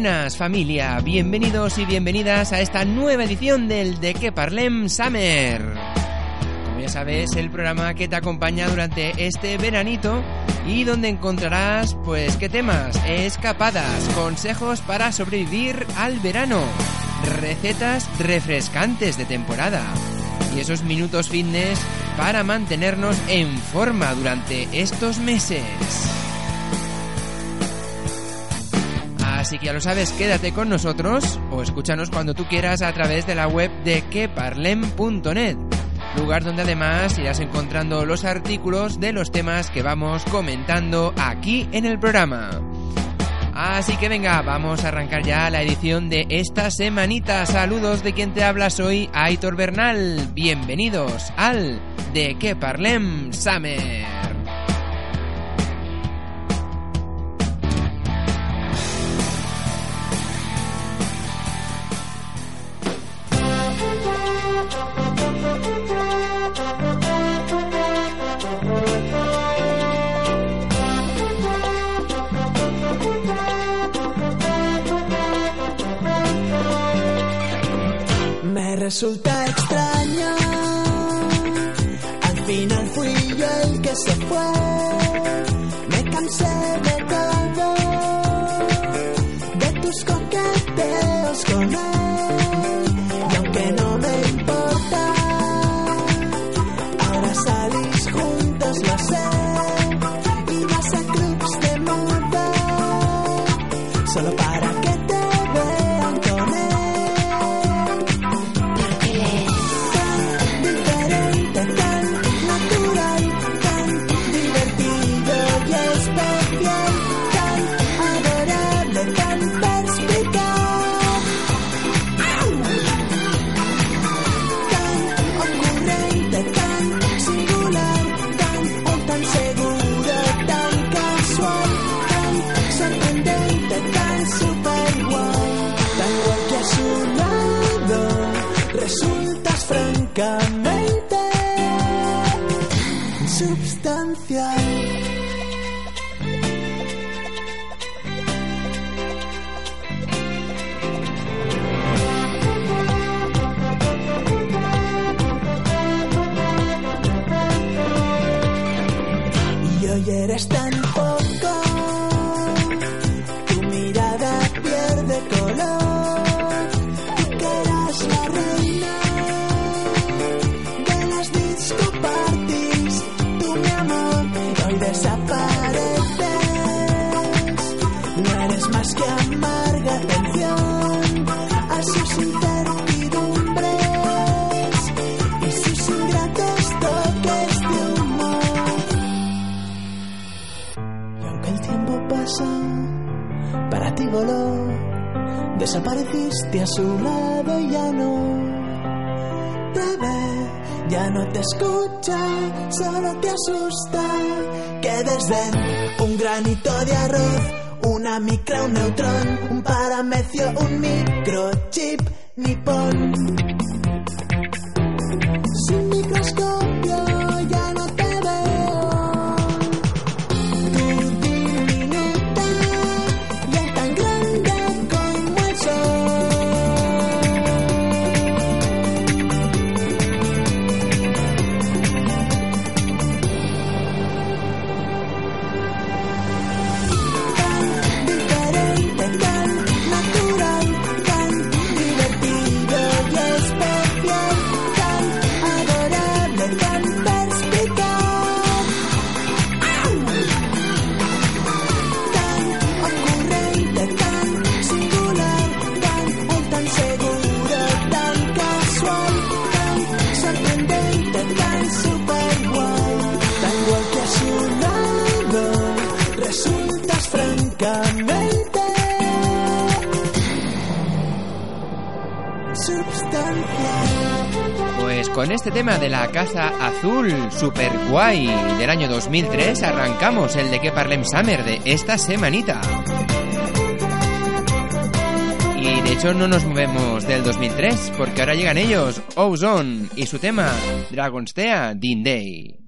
Buenas familia, bienvenidos y bienvenidas a esta nueva edición del De Que Parlem Summer. Como ya sabes, el programa que te acompaña durante este veranito y donde encontrarás, pues, qué temas, escapadas, consejos para sobrevivir al verano, recetas refrescantes de temporada y esos minutos fitness para mantenernos en forma durante estos meses. Así que ya lo sabes, quédate con nosotros o escúchanos cuando tú quieras a través de la web de queparlem.net, lugar donde además irás encontrando los artículos de los temas que vamos comentando aquí en el programa. Así que venga, vamos a arrancar ya la edición de esta semanita. Saludos de quien te habla, soy Aitor Bernal. Bienvenidos al De Que Parlem Summer. Resulta extraño. Al final fui yo el que se fue. Me cansé de te escucha, solo te asusta que desde un granito de arroz, una micra, un neutrón, un paramecio, un microchip nipón. Con este tema de la Casa Azul super guay del año 2003 arrancamos el de que Parlem Summer de esta semanita. Y de hecho no nos movemos del 2003 porque ahora llegan ellos, Ozone y su tema Dragonstea Din Day.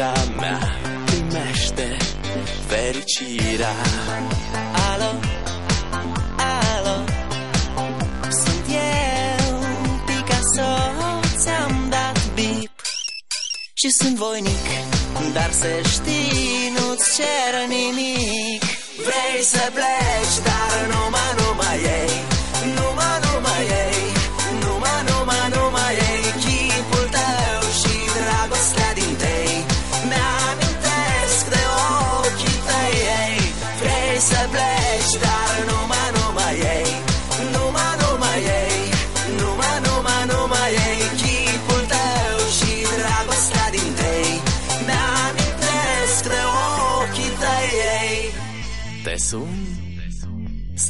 iubirea mea Primește fericirea. Alo, alo. Sunt eu, Picasso Ți-am dat bip. Și sunt voinic Dar să știi, nu-ți cer nimic. Vrei să pleci, dar numai, numai ei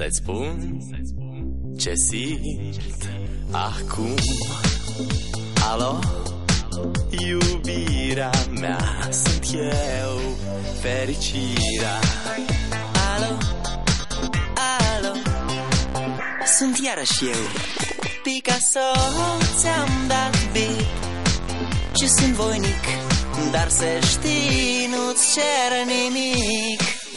să-ți spun ce simt acum. Alo, iubirea mea Sunt eu, fericirea. Alo, alo? Sunt iarăși eu. Picasso, ți-am dat bip Și sunt voinic Dar să știi, nu-ți cer nimic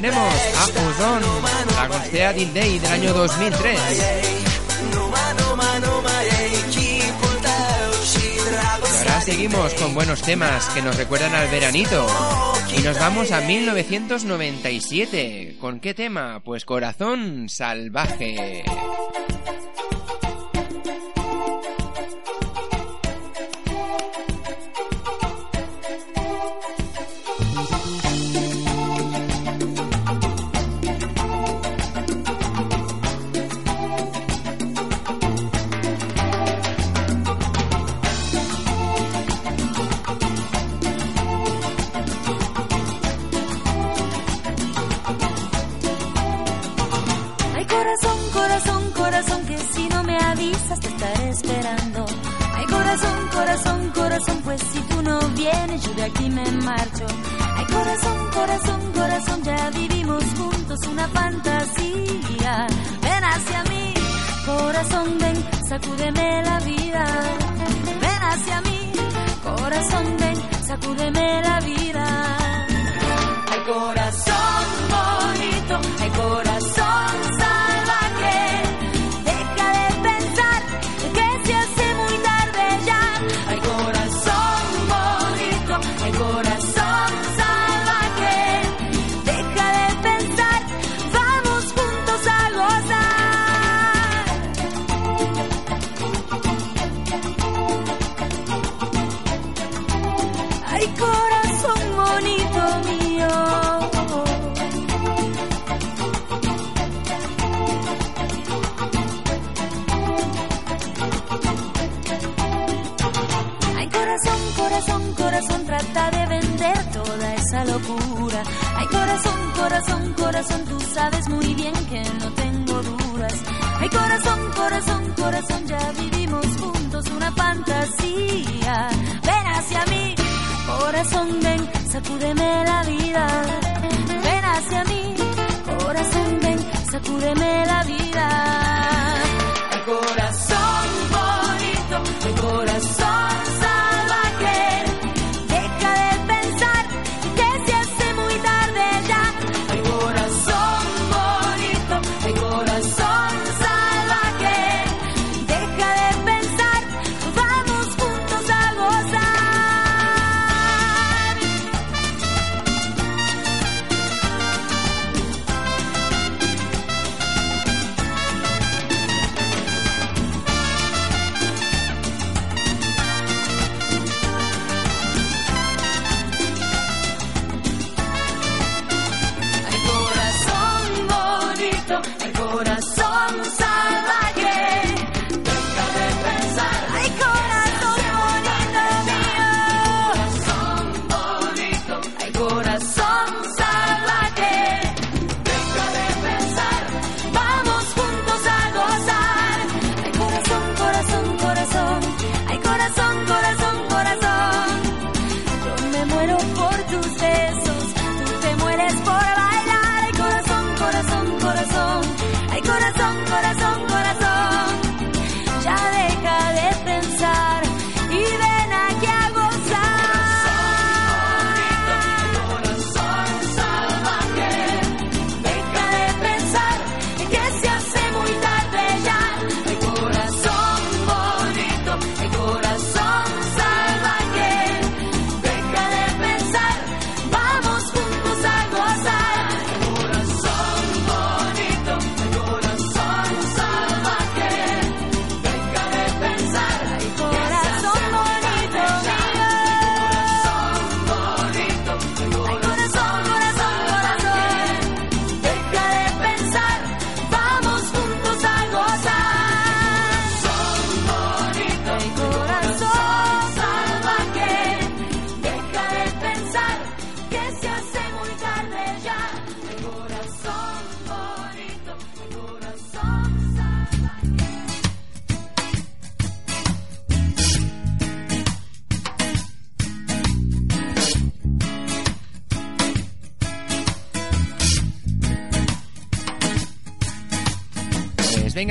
tenemos a Ozone, la Din Day del año 2003. Numai, numai, numai ei Chipul tău și Y ahora seguimos con buenos temas que nos recuerdan al veranito. Y nos vamos a 1997. ¿Con qué tema? Pues Corazón Salvaje.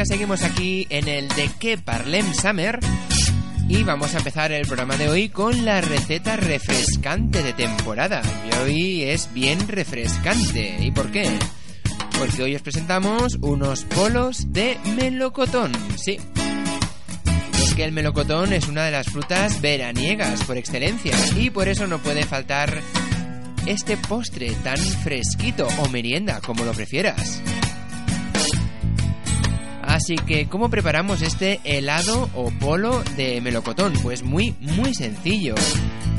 Seguimos aquí en el de que Parlem Summer y vamos a empezar el programa de hoy con la receta refrescante de temporada. Y hoy es bien refrescante. ¿Y por qué? Porque hoy os presentamos unos polos de melocotón. Sí. Es que el melocotón es una de las frutas veraniegas por excelencia y por eso no puede faltar este postre tan fresquito o merienda, como lo prefieras. Así que, ¿cómo preparamos este helado o polo de melocotón? Pues muy, muy sencillo.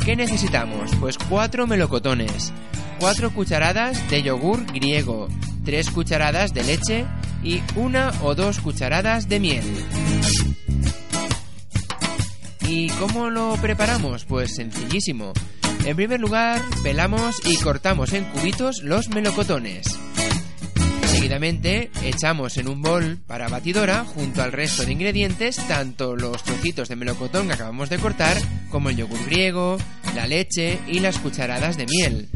¿Qué necesitamos? Pues cuatro melocotones, cuatro cucharadas de yogur griego, tres cucharadas de leche y una o dos cucharadas de miel. ¿Y cómo lo preparamos? Pues sencillísimo. En primer lugar, pelamos y cortamos en cubitos los melocotones. Seguidamente echamos en un bol para batidora junto al resto de ingredientes tanto los trocitos de melocotón que acabamos de cortar como el yogur griego, la leche y las cucharadas de miel.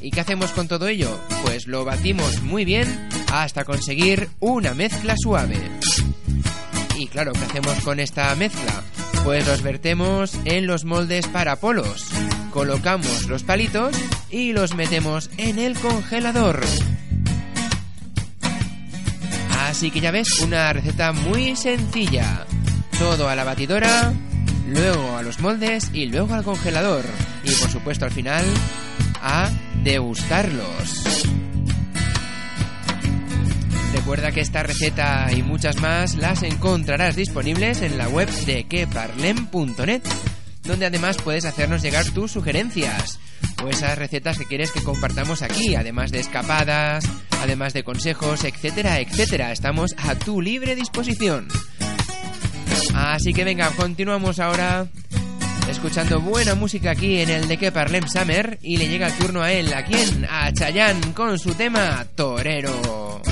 ¿Y qué hacemos con todo ello? Pues lo batimos muy bien hasta conseguir una mezcla suave. Y claro, ¿qué hacemos con esta mezcla? Pues los vertemos en los moldes para polos. Colocamos los palitos y los metemos en el congelador. Así que ya ves, una receta muy sencilla. Todo a la batidora, luego a los moldes y luego al congelador. Y por supuesto al final a degustarlos. Recuerda que esta receta y muchas más las encontrarás disponibles en la web de queparlem.net, donde además puedes hacernos llegar tus sugerencias o esas recetas que quieres que compartamos aquí, además de escapadas, además de consejos, etcétera, etcétera. Estamos a tu libre disposición. Así que venga, continuamos ahora escuchando buena música aquí en el de que Parlem Summer y le llega el turno a él, ¿a quién? A Chayanne con su tema Torero.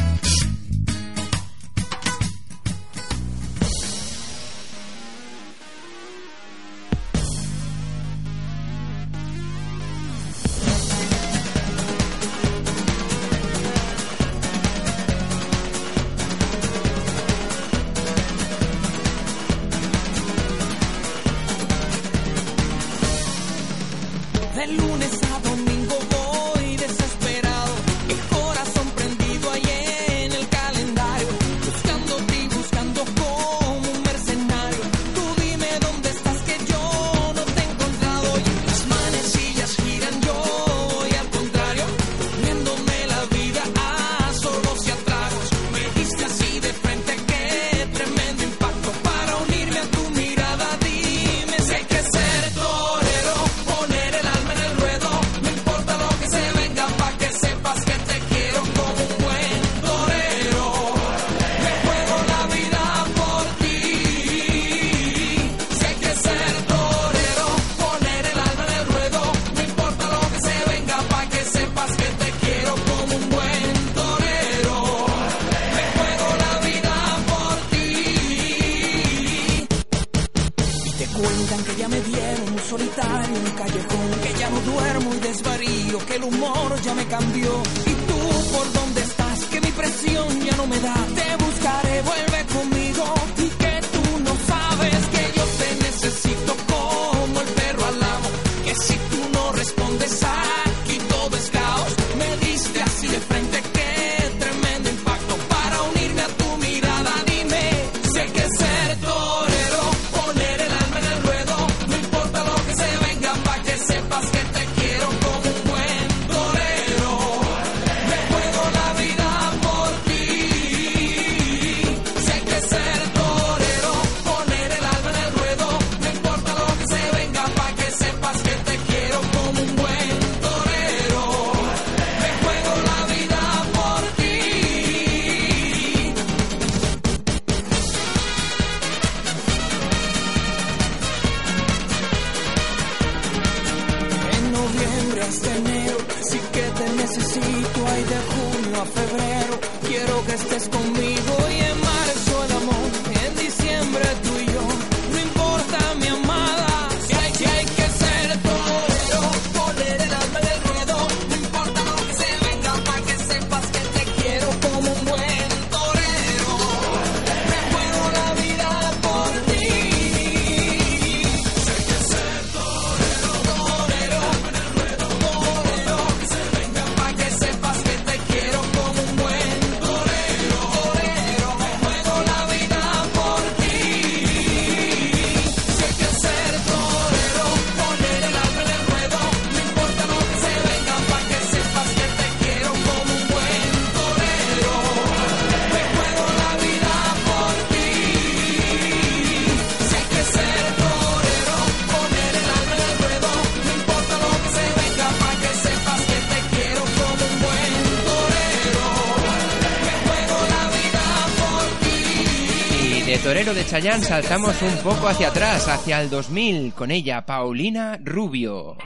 De Chayanne saltamos un poco hacia atrás, hacia el 2000, con ella, Paulina Rubio.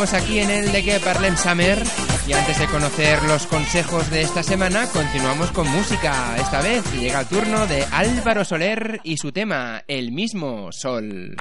aquí en el de que parlem Summer. Y antes de conocer los consejos de esta semana, continuamos con música. Esta vez llega el turno de Álvaro Soler y su tema, El mismo Sol.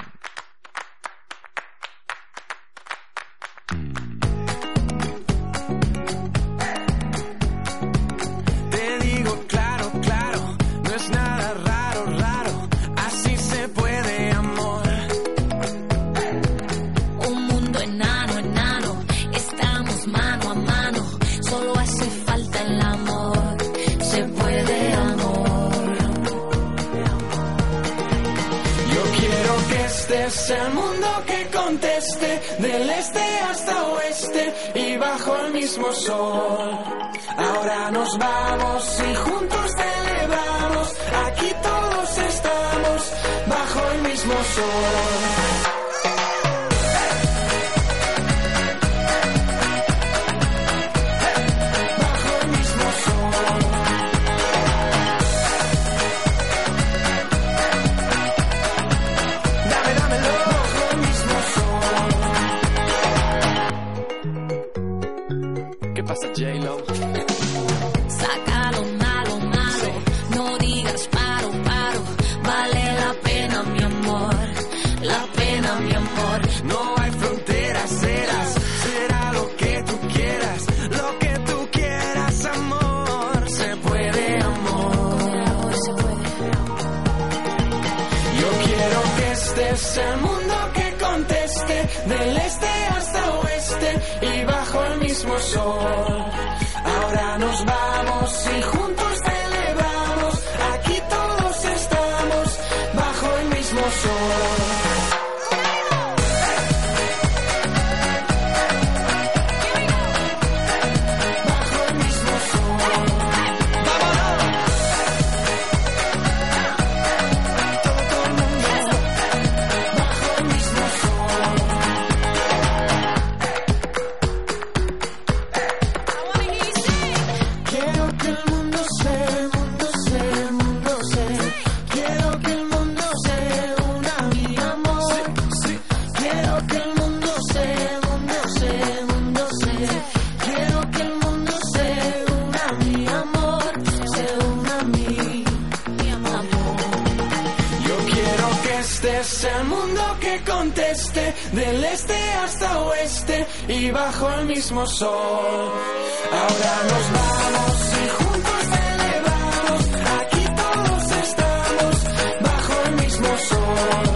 Mismo sol.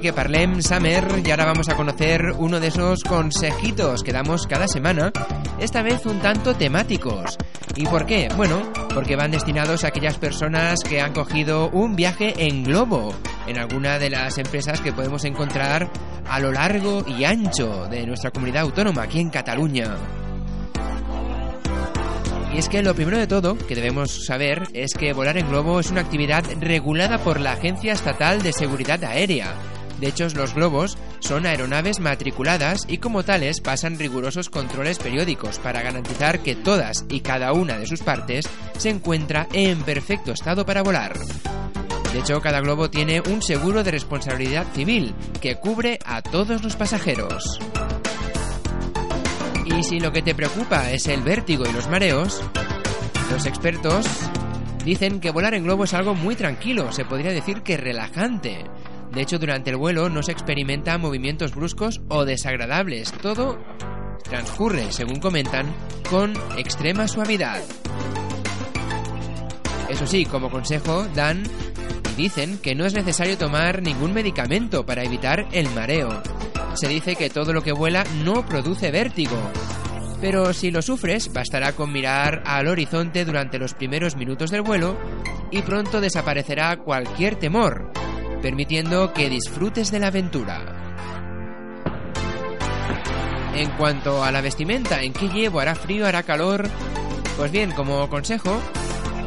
Que parlem Summer y ahora vamos a conocer uno de esos consejitos que damos cada semana, esta vez un tanto temáticos. ¿Y por qué? Bueno, porque van destinados a aquellas personas que han cogido un viaje en globo en alguna de las empresas que podemos encontrar a lo largo y ancho de nuestra comunidad autónoma aquí en Cataluña. Y es que lo primero de todo que debemos saber es que volar en globo es una actividad regulada por la Agencia Estatal de Seguridad Aérea. De hecho, los globos son aeronaves matriculadas y como tales pasan rigurosos controles periódicos para garantizar que todas y cada una de sus partes se encuentra en perfecto estado para volar. De hecho, cada globo tiene un seguro de responsabilidad civil que cubre a todos los pasajeros. Y si lo que te preocupa es el vértigo y los mareos, los expertos dicen que volar en globo es algo muy tranquilo, se podría decir que relajante. De hecho, durante el vuelo no se experimentan movimientos bruscos o desagradables, todo transcurre, según comentan, con extrema suavidad. Eso sí, como consejo dan y dicen que no es necesario tomar ningún medicamento para evitar el mareo. Se dice que todo lo que vuela no produce vértigo. Pero si lo sufres, bastará con mirar al horizonte durante los primeros minutos del vuelo y pronto desaparecerá cualquier temor, permitiendo que disfrutes de la aventura. En cuanto a la vestimenta, ¿en qué llevo? ¿Hará frío? ¿Hará calor? Pues bien, como consejo,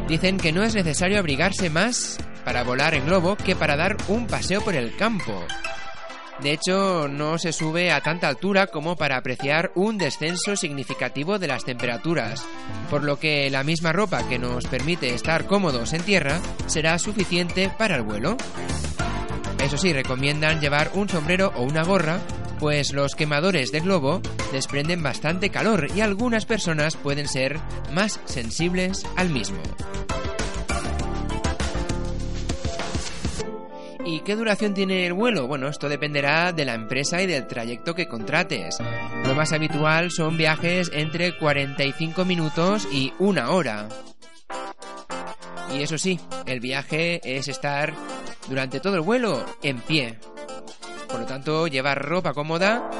dicen que no es necesario abrigarse más para volar en globo que para dar un paseo por el campo. De hecho, no se sube a tanta altura como para apreciar un descenso significativo de las temperaturas, por lo que la misma ropa que nos permite estar cómodos en tierra será suficiente para el vuelo. Eso sí, recomiendan llevar un sombrero o una gorra, pues los quemadores de globo desprenden bastante calor y algunas personas pueden ser más sensibles al mismo. ¿Y qué duración tiene el vuelo? Bueno, esto dependerá de la empresa y del trayecto que contrates. Lo más habitual son viajes entre 45 minutos y una hora. Y eso sí, el viaje es estar durante todo el vuelo en pie. Por lo tanto, llevar ropa cómoda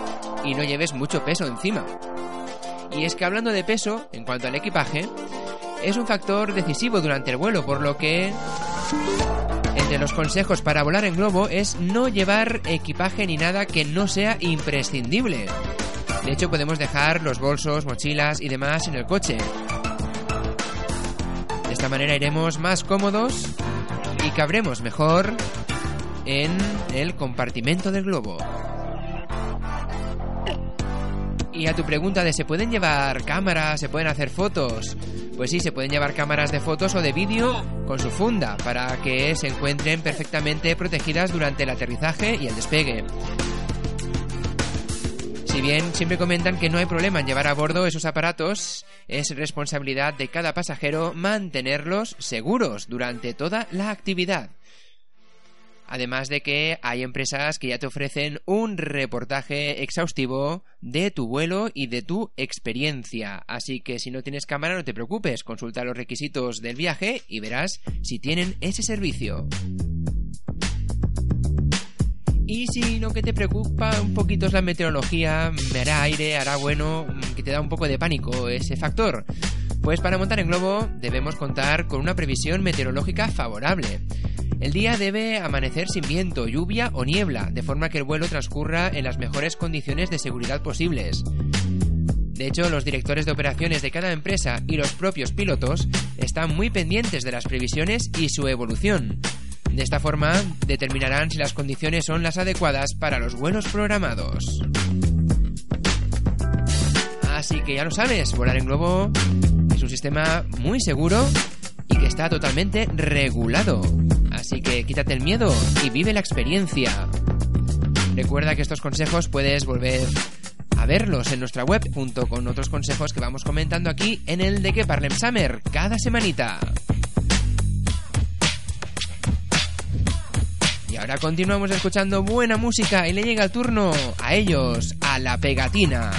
y no lleves mucho peso encima. Y es que hablando de peso, en cuanto al equipaje, es un factor decisivo durante el vuelo, por lo que entre los consejos para volar en globo es no llevar equipaje ni nada que no sea imprescindible. De hecho, podemos dejar los bolsos, mochilas y demás en el coche. De esta manera iremos más cómodos y cabremos mejor en el compartimento del globo. Y a tu pregunta de ¿se pueden llevar cámaras, se pueden hacer fotos? Pues sí, se pueden llevar cámaras de fotos o de vídeo con su funda para que se encuentren perfectamente protegidas durante el aterrizaje y el despegue. Si bien siempre comentan que no hay problema en llevar a bordo esos aparatos, es responsabilidad de cada pasajero mantenerlos seguros durante toda la actividad. Además de que hay empresas que ya te ofrecen un reportaje exhaustivo de tu vuelo y de tu experiencia. Así que si no tienes cámara no te preocupes, consulta los requisitos del viaje y verás si tienen ese servicio. Y si lo que te preocupa un poquito es la meteorología, me hará aire, hará bueno, que te da un poco de pánico ese factor. Pues para montar en globo debemos contar con una previsión meteorológica favorable. El día debe amanecer sin viento, lluvia o niebla, de forma que el vuelo transcurra en las mejores condiciones de seguridad posibles. De hecho, los directores de operaciones de cada empresa y los propios pilotos están muy pendientes de las previsiones y su evolución. De esta forma, determinarán si las condiciones son las adecuadas para los vuelos programados. Así que ya lo sabes, volar en globo es un sistema muy seguro y que está totalmente regulado. Así que quítate el miedo y vive la experiencia. Recuerda que estos consejos puedes volver a verlos en nuestra web junto con otros consejos que vamos comentando aquí en el de que Parlem Summer cada semanita. Y ahora continuamos escuchando buena música y le llega el turno a ellos, a la pegatina.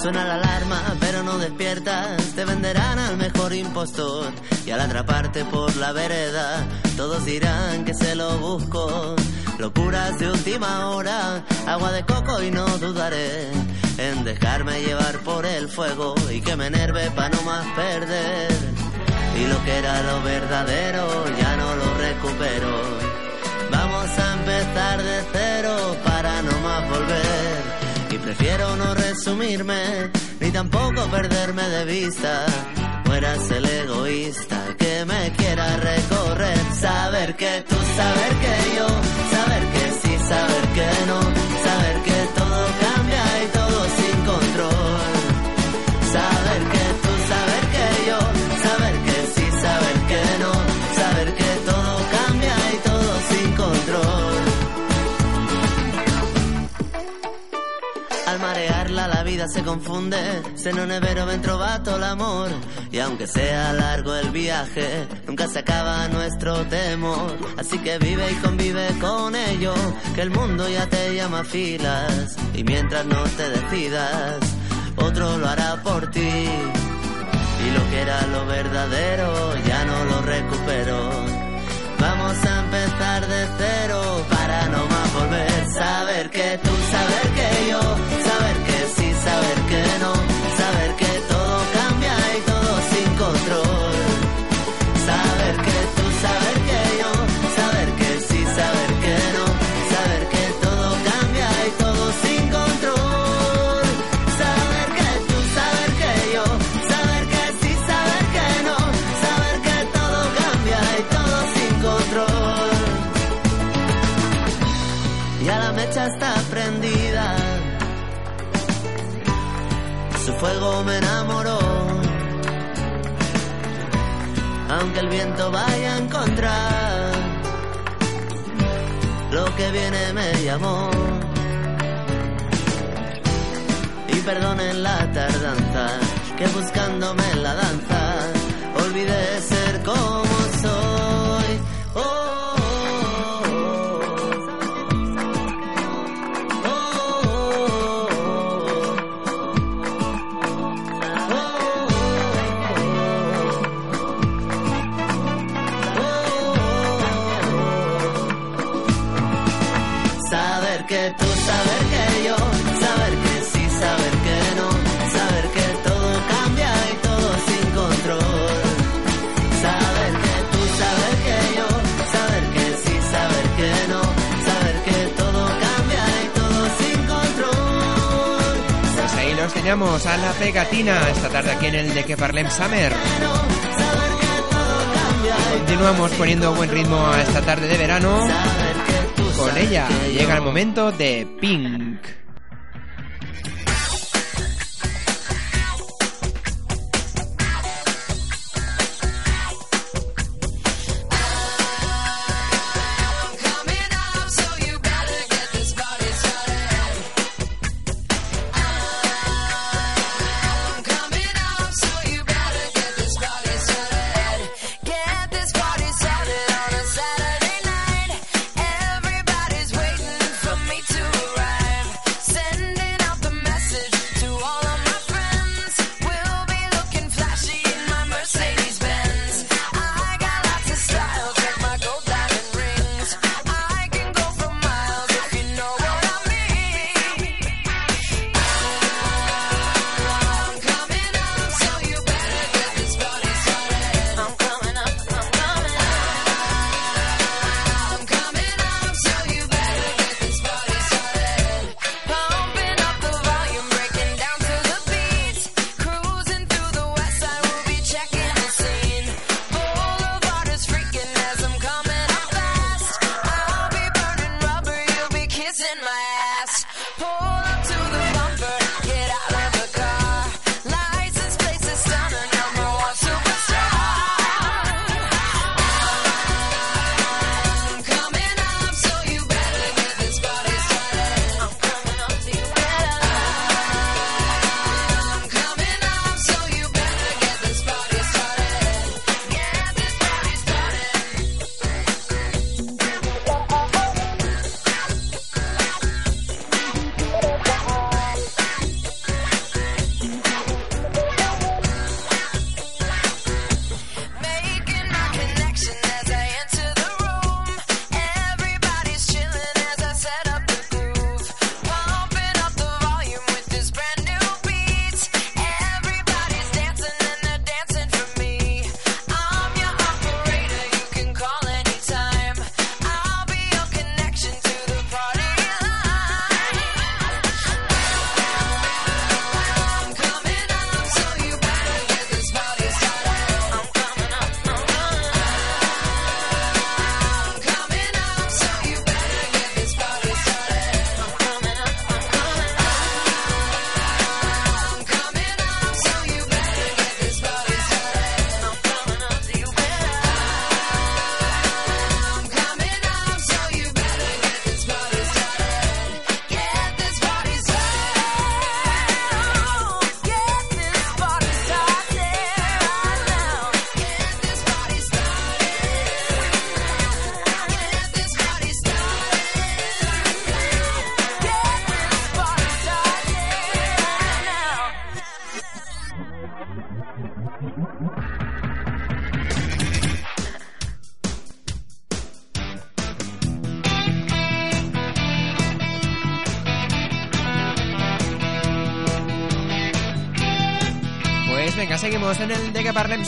Suena la alarma, pero no despiertas. Te venderán al mejor impostor. Y al atraparte por la vereda, todos dirán que se lo busco. Locuras de última hora, agua de coco y no dudaré en dejarme llevar por el fuego y que me enerve para no más perder. Y lo que era lo verdadero ya no lo recupero. Vamos a empezar de cero para no más volver. Prefiero no resumirme, ni tampoco perderme de vista. Fueras el egoísta que me quiera recorrer. Saber que tú, saber que yo, saber que sí, saber que no. Se confunde, se non è vero ben trovato l'amor. Y aunque sea largo el viaje, nunca se acaba nuestro temor. Así que vive y convive con ello, que el mundo ya te llama a filas. Y mientras no te decidas, otro lo hará por ti. Y lo que era lo verdadero ya no lo recupero. Vamos a empezar de cero Me enamoró. Aunque el viento vaya en contra, lo que viene me llamó. Y perdonen la tardanza, que buscándome en la danza, olvidé ser como teníamos a la pegatina esta tarde aquí en el de que Parlem Summer. Continuamos poniendo buen ritmo a esta tarde de verano. Con ella llega el momento de Pink.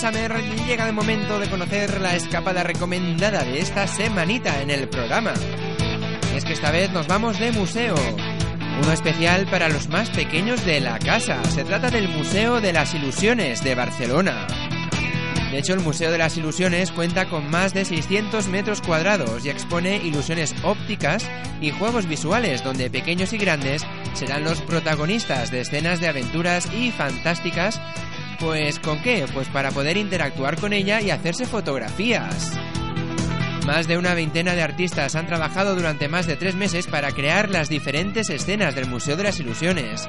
Summer llega el momento de conocer la escapada recomendada de esta semanita en el programa. Es que esta vez nos vamos de museo. Uno especial para los más pequeños de la casa. Se trata del Museo de las Ilusiones de Barcelona. De hecho, el Museo de las Ilusiones cuenta con más de 600 metros cuadrados y expone ilusiones ópticas y juegos visuales donde pequeños y grandes serán los protagonistas de escenas de aventuras y fantásticas. Pues ¿con qué? Pues para poder interactuar con ella y hacerse fotografías. Más de una veintena de artistas han trabajado durante más de tres meses para crear las diferentes escenas del Museo de las Ilusiones.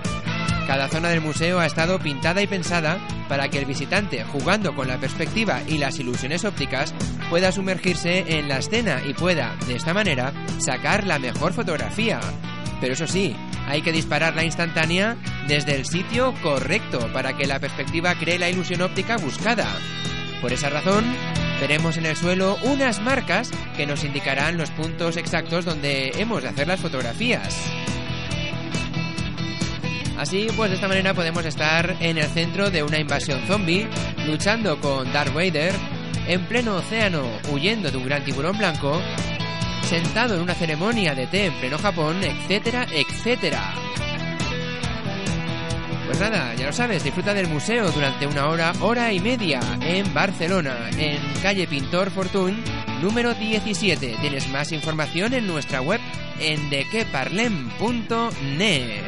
Cada zona del museo ha estado pintada y pensada para que el visitante, jugando con la perspectiva y las ilusiones ópticas, pueda sumergirse en la escena y pueda, de esta manera, sacar la mejor fotografía. Pero eso sí, hay que disparar la instantánea desde el sitio correcto para que la perspectiva cree la ilusión óptica buscada. Por esa razón, veremos en el suelo unas marcas que nos indicarán los puntos exactos donde hemos de hacer las fotografías. Así, pues de esta manera podemos estar en el centro de una invasión zombie, luchando con Darth Vader, en pleno océano, huyendo de un gran tiburón blanco, sentado en una ceremonia de té en pleno Japón, etcétera, etcétera. Pues nada, ya lo sabes, disfruta del museo durante una hora, hora y media en Barcelona, en calle Pintor Fortune, número 17. Tienes más información en nuestra web en dequeparlem.net.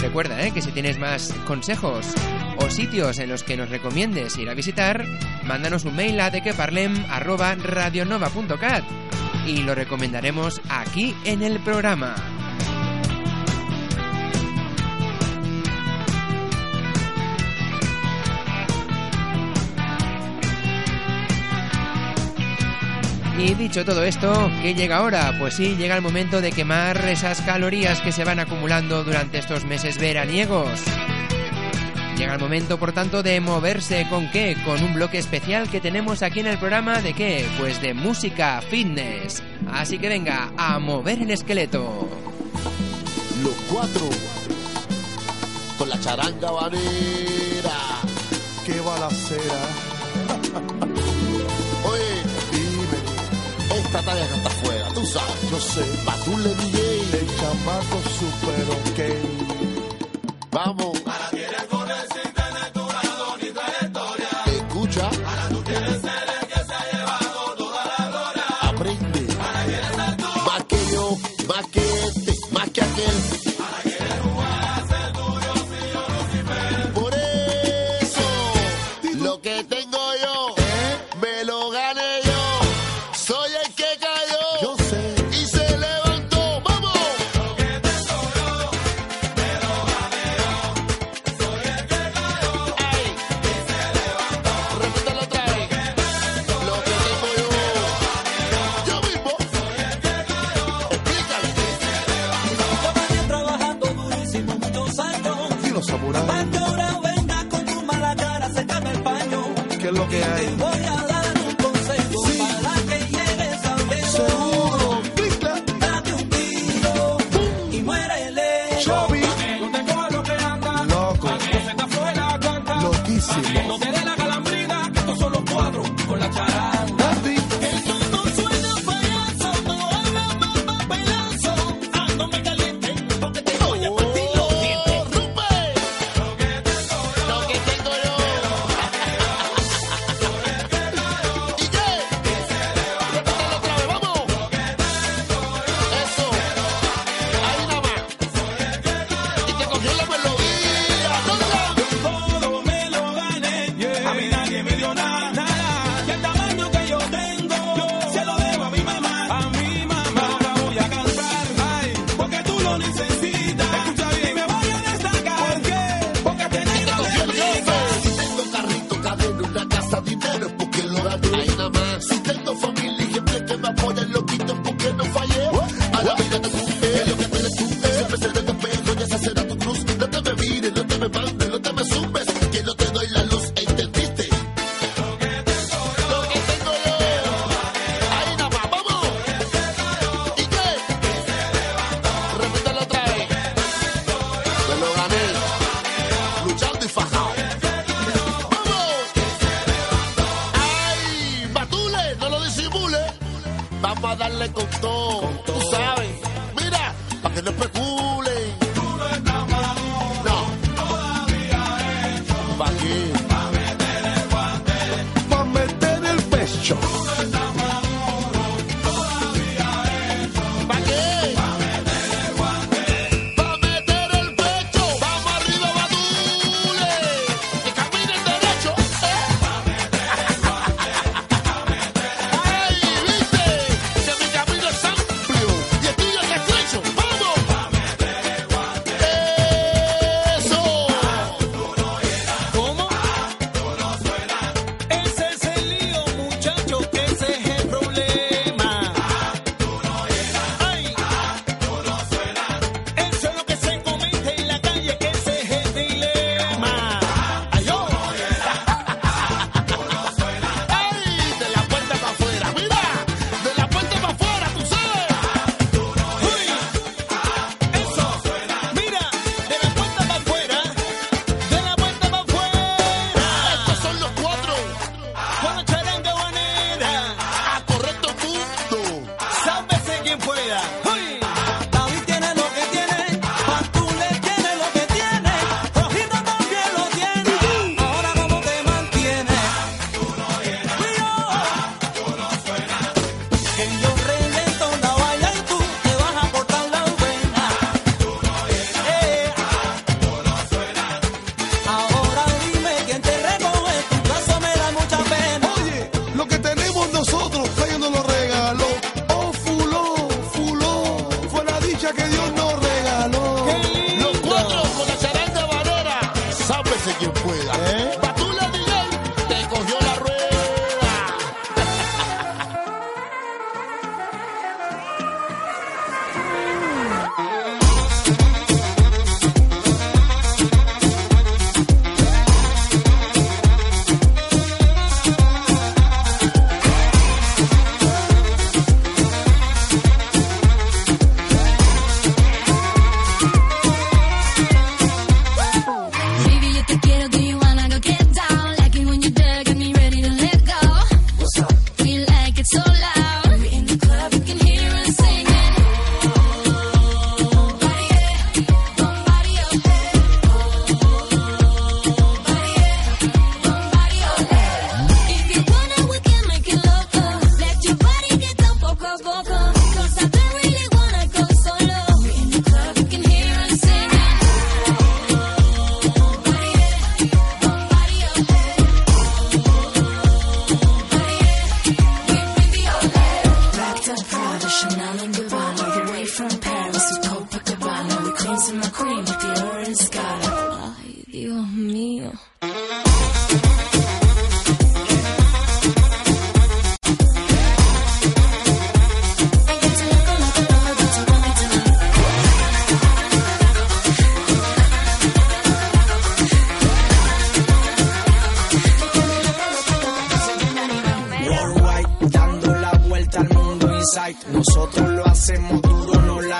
Recuerda ¿eh? que si tienes más consejos o sitios en los que nos recomiendes ir a visitar, mándanos un mail a dequeparlem.radionova.cat y lo recomendaremos aquí en el programa. Y dicho todo esto, ¿qué llega ahora? Pues sí, llega el momento de quemar esas calorías que se van acumulando durante estos meses veraniegos. Llega el momento, por tanto, de moverse con qué? Con un bloque especial que tenemos aquí en el programa de qué? Pues de música fitness. Así que venga, a mover el esqueleto. Los cuatro. Con la charanga vanera. Qué balacera. Oye, dime. Esta talla que está afuera, tú sabes. No sé. Patule DJ. El chamaco super ok. Vamos. Más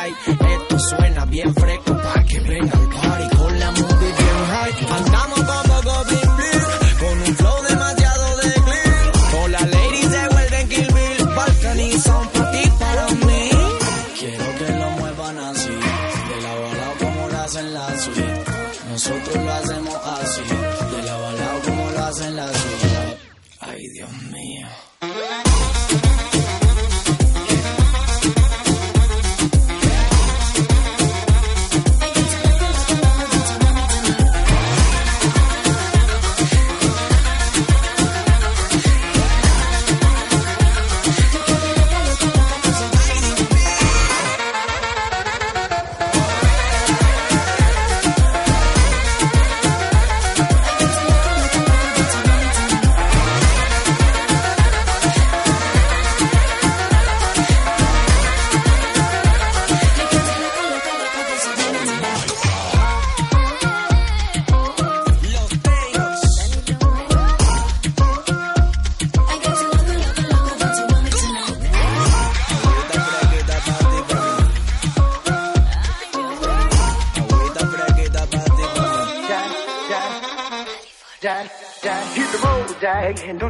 Esto suena bien fresco pa' que venga el party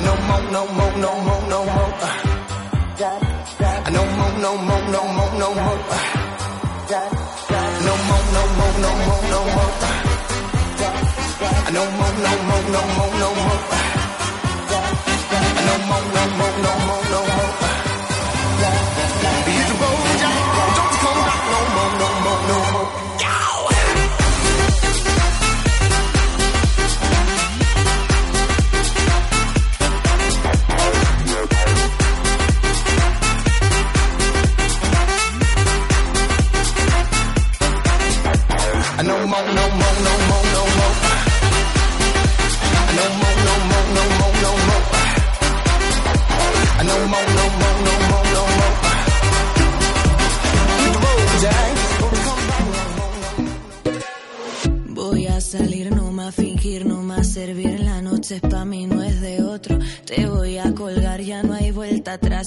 No more, no more, no more, no more. I No more, no more, no more, no more. No more, no more, no more, no more. I No more, no more, no more, no more. I No more, no more, no more, no more.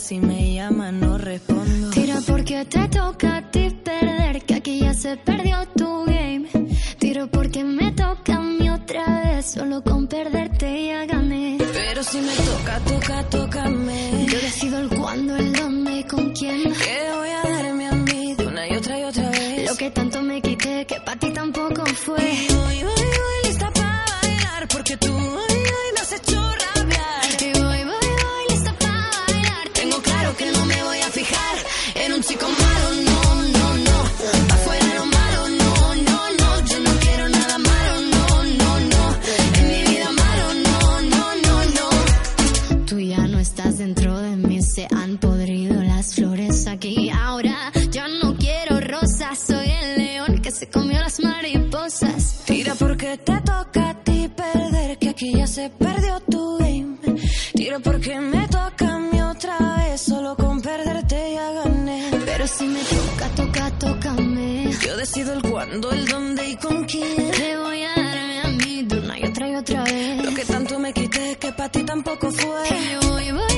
see me si me toca, toca, tócame. Yo decido el cuándo, el dónde y con quién. Te voy a darme a mí de una y otra y otra vez. Lo que tanto me quité, que para ti tampoco fue. Y voy, voy,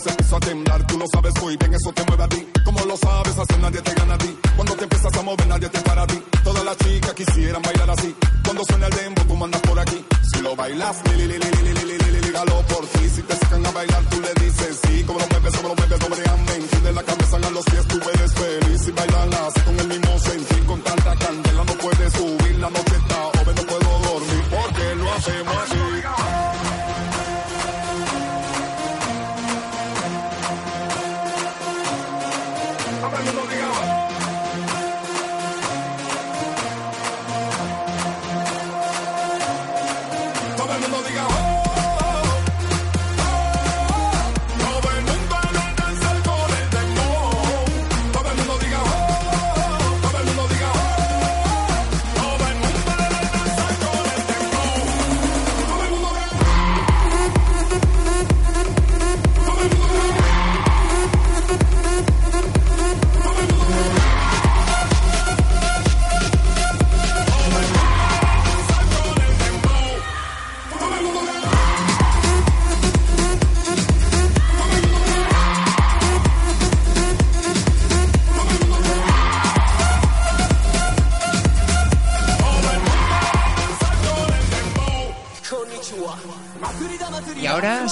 cuál es a temblar. Tú lo sabes muy bien, eso te mueve a ti. Como lo sabes hacer, nadie te gana a ti. Cuando te empiezas a mover, nadie te para a ti. Todas las chicas quisieran bailar así. Cuando suena el dembo, tú mandas por aquí. Si lo bailas, li, li, por ti. Si te sacan a bailar, tú le dices sí. Como lo mueves, como lo mueves, dobleamente. De la cabeza a los pies, tú eres feliz. Si bailas así con el mismo sentir, con tanta candela, no puedes subir. La noche está joven, no puedo dormir. Porque lo hacemos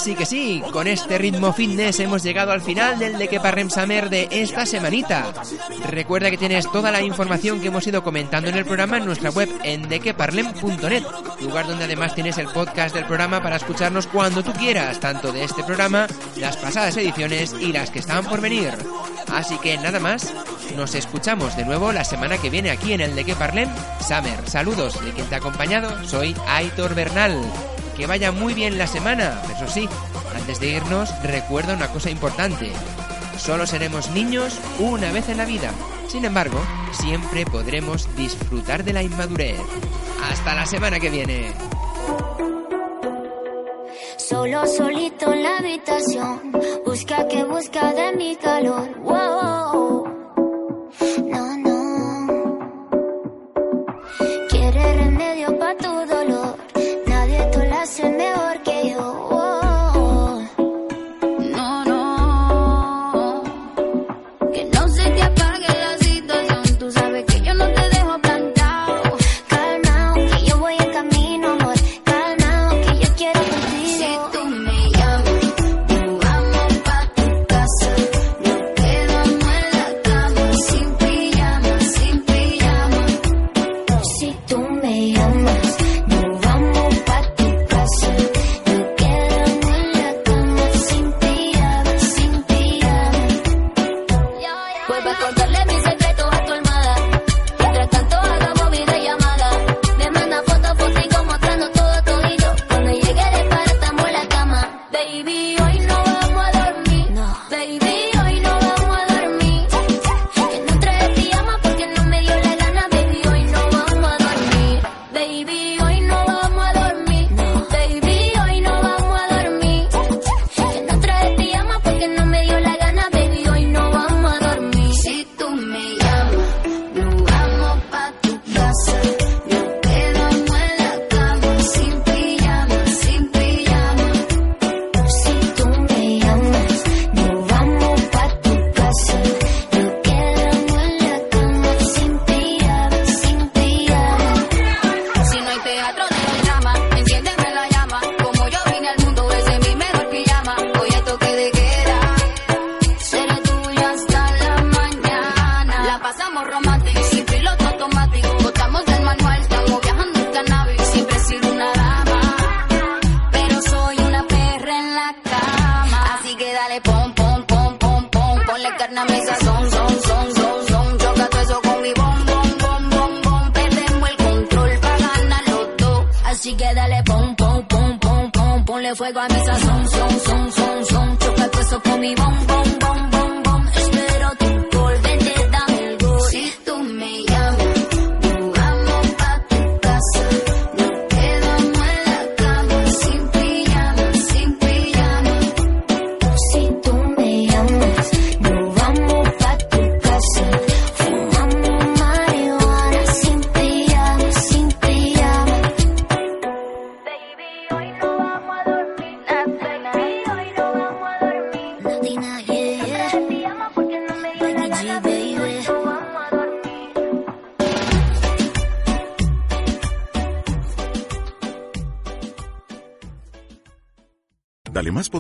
Y ahora sí que sí, con este ritmo fitness hemos llegado al final del De Parlem Summer de esta semanita. Recuerda que tienes toda la información que hemos ido comentando en el programa en nuestra web en dequeparlem.net, lugar donde además tienes el podcast del programa para escucharnos cuando tú quieras, tanto de este programa, las pasadas ediciones y las que están por venir. Así que nada más, nos escuchamos de nuevo la semana que viene aquí en el De Parlem Summer. Saludos de quien te ha acompañado, soy Aitor Bernal. Que vaya muy bien la semana. Eso sí, antes de irnos, recuerda una cosa importante. Solo seremos niños una vez en la vida. Sin embargo, siempre podremos disfrutar de la inmadurez. Hasta la semana que viene. Solo solito en la habitación, busca que busca de mi calor. Wow.